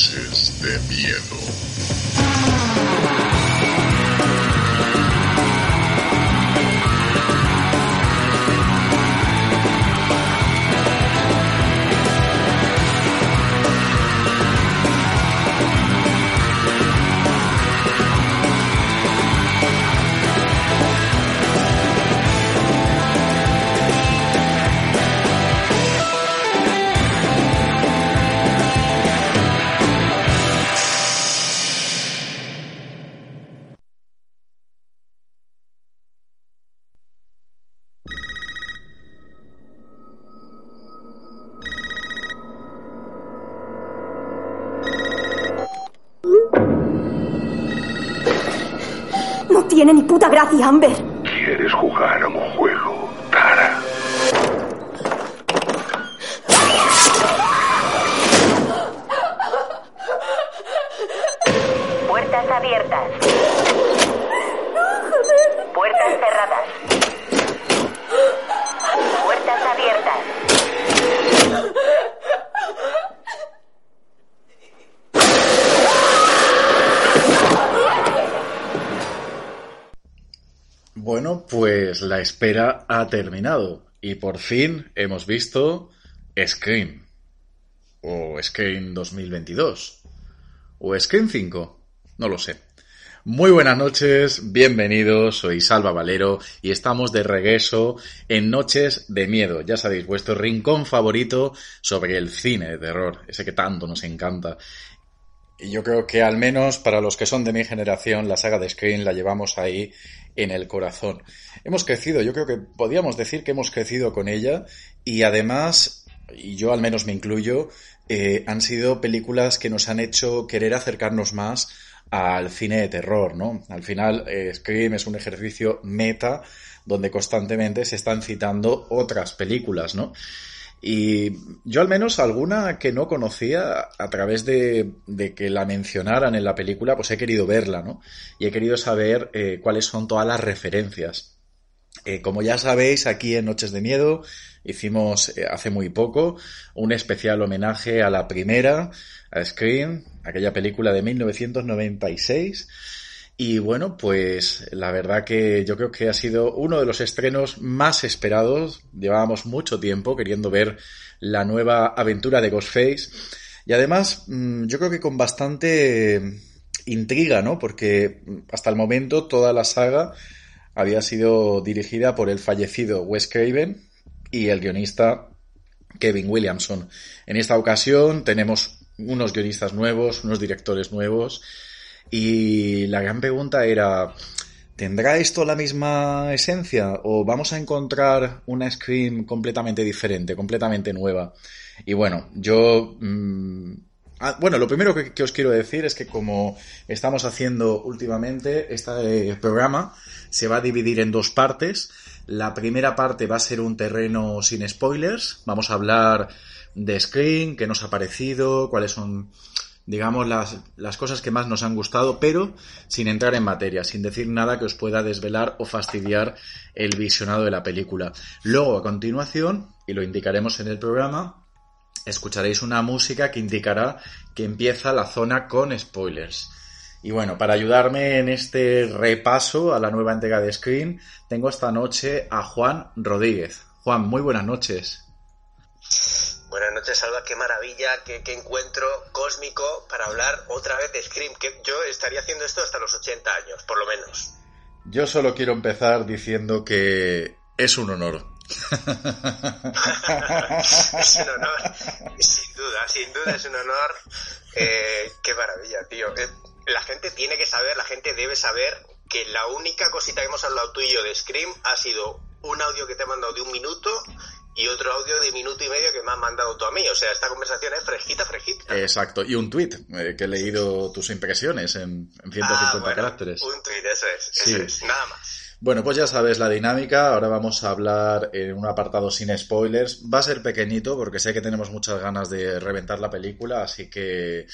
Noches de Miedo. Tiene ni puta gracia, Amber. ¿Quieres jugar a un juego, Tara? Puertas abiertas. Puertas cerradas. Puertas abiertas. Pues la espera ha terminado y por fin hemos visto Scream. O Scream 2022. O Scream 5. No lo sé. Muy buenas noches, bienvenidos, soy Salva Valero y estamos de regreso en Noches de Miedo, ya sabéis, vuestro rincón favorito sobre el cine de terror, ese que tanto nos encanta. Y yo creo que al menos para los que son de mi generación, la saga de Scream la llevamos ahí en el corazón. Hemos crecido, yo creo que podríamos decir que hemos crecido con ella y además, y yo al menos me incluyo, eh, han sido películas que nos han hecho querer acercarnos más al cine de terror, ¿no? Al final, eh, Scream es un ejercicio meta donde constantemente se están citando otras películas, ¿no? Y yo al menos alguna que no conocía a través de, que la mencionaran en la película, pues he querido verla, ¿no? Y he querido saber eh, cuáles son todas las referencias. Eh, como ya sabéis, aquí en Noches de Miedo hicimos eh, hace muy poco un especial homenaje a la primera, a Scream, aquella película de 1996. Y bueno, pues la verdad que yo creo que ha sido uno de los estrenos más esperados. Llevábamos mucho tiempo queriendo ver la nueva aventura de Ghostface. Y además, mm, yo creo que con bastante intriga, ¿no? Porque hasta el momento toda la saga había sido dirigida por el fallecido Wes Craven y el guionista Kevin Williamson. En esta ocasión tenemos unos guionistas nuevos, unos directores nuevos. Y la gran pregunta era, ¿tendrá esto la misma esencia o vamos a encontrar una Scream completamente diferente, completamente nueva? Y bueno, yo... Mmm, ah, bueno, lo primero que, que, os quiero decir es que como estamos haciendo últimamente, este programa se va a dividir en dos partes. La primera parte va a ser un terreno sin spoilers. Vamos a hablar de Scream, qué nos ha parecido, cuáles son digamos, las, las, cosas que más nos han gustado, pero sin entrar en materia, sin decir nada que os pueda desvelar o fastidiar el visionado de la película. Luego, a continuación, y lo indicaremos en el programa, escucharéis una música que indicará que empieza la zona con spoilers. Y bueno, para ayudarme en este repaso a la nueva entrega de Screen, tengo esta noche a Juan Rodríguez. Juan, muy buenas noches. Noches, Salva. Qué maravilla, qué, qué, encuentro cósmico para hablar otra vez de Scream. Que yo estaría haciendo esto hasta los 80 años, por lo menos. Yo solo quiero empezar diciendo que es un honor. es un honor, sin duda, sin duda es un honor. Eh, qué maravilla, tío. Eh, la gente tiene que saber, la gente debe saber que la única cosita que hemos hablado tú y yo de Scream ha sido un audio que te he mandado de un minuto y otro audio de minuto y medio que me has mandado tú a mí. O sea, esta conversación es fresquita, fresquita. Exacto. Y un tweet eh, que he leído tus impresiones en, en 150 ah, bueno, caracteres. Un tweet, eso es, eso sí. es. Nada más. Bueno, pues ya sabes la dinámica. Ahora vamos a hablar en un apartado sin spoilers. Va a ser pequeñito porque sé que tenemos muchas ganas de reventar la película, así que... Eh.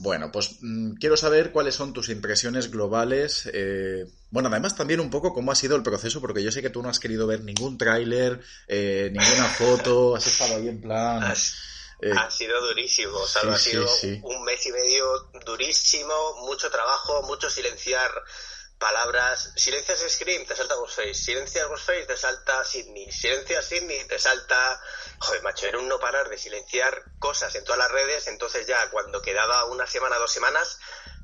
Bueno, pues mmm, quiero saber cuáles son tus impresiones globales. Eh, bueno, además también un poco cómo ha sido el proceso, porque yo sé que tú no has querido ver ningún tráiler, eh, ninguna foto, has estado ahí en plan... Eh, ha sido durísimo, Salva, sí, ha sido sí, sí. un mes y medio durísimo, mucho trabajo, mucho silenciar palabras. Silencias Scream, te salta Ghostface. Silencias Ghostface, te salta Sydney. Silencias Sydney, te salta... Joder, macho, era un no parar de silenciar cosas en todas las redes, entonces ya cuando quedaba una semana, dos semanas,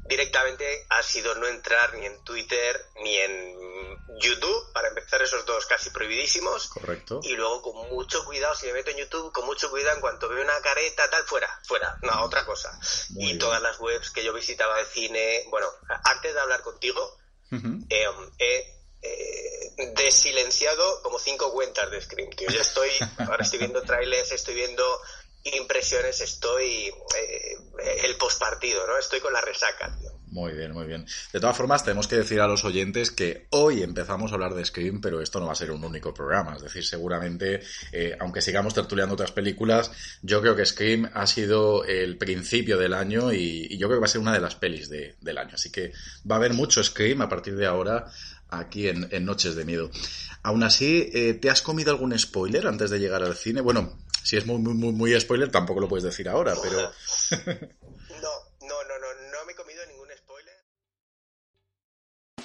directamente ha sido no entrar ni en Twitter ni en YouTube, para empezar esos dos casi prohibidísimos. Correcto. Y luego con mucho cuidado, si me meto en YouTube, con mucho cuidado, en cuanto veo una careta, tal, fuera, fuera, no, otra cosa. Muy y bien. todas las webs que yo visitaba de cine, bueno, antes de hablar contigo, Ujú. eh, he eh, desilenciado como cinco cuentas de Scream, tío. Yo estoy, ahora estoy viendo trailers, estoy viendo impresiones, estoy eh, el postpartido, ¿no? Estoy con la resaca, tío. Muy bien, muy bien. De todas formas, tenemos que decir a los oyentes que hoy empezamos a hablar de Scream, pero esto no va a ser un único programa. Es decir, seguramente, eh, aunque sigamos tertuleando otras películas, yo creo que Scream ha sido el principio del año y, yo creo que va a ser una de las pelis de- del año. Así que va a haber mucho Scream a partir de ahora aquí en, en Noches de Miedo. Aún así, eh, ¿te has comido algún spoiler antes de llegar al cine? Bueno, si es muy, muy, muy, muy spoiler, tampoco lo puedes decir ahora, pero... No, no, no, no, no me he comido ningún spoiler.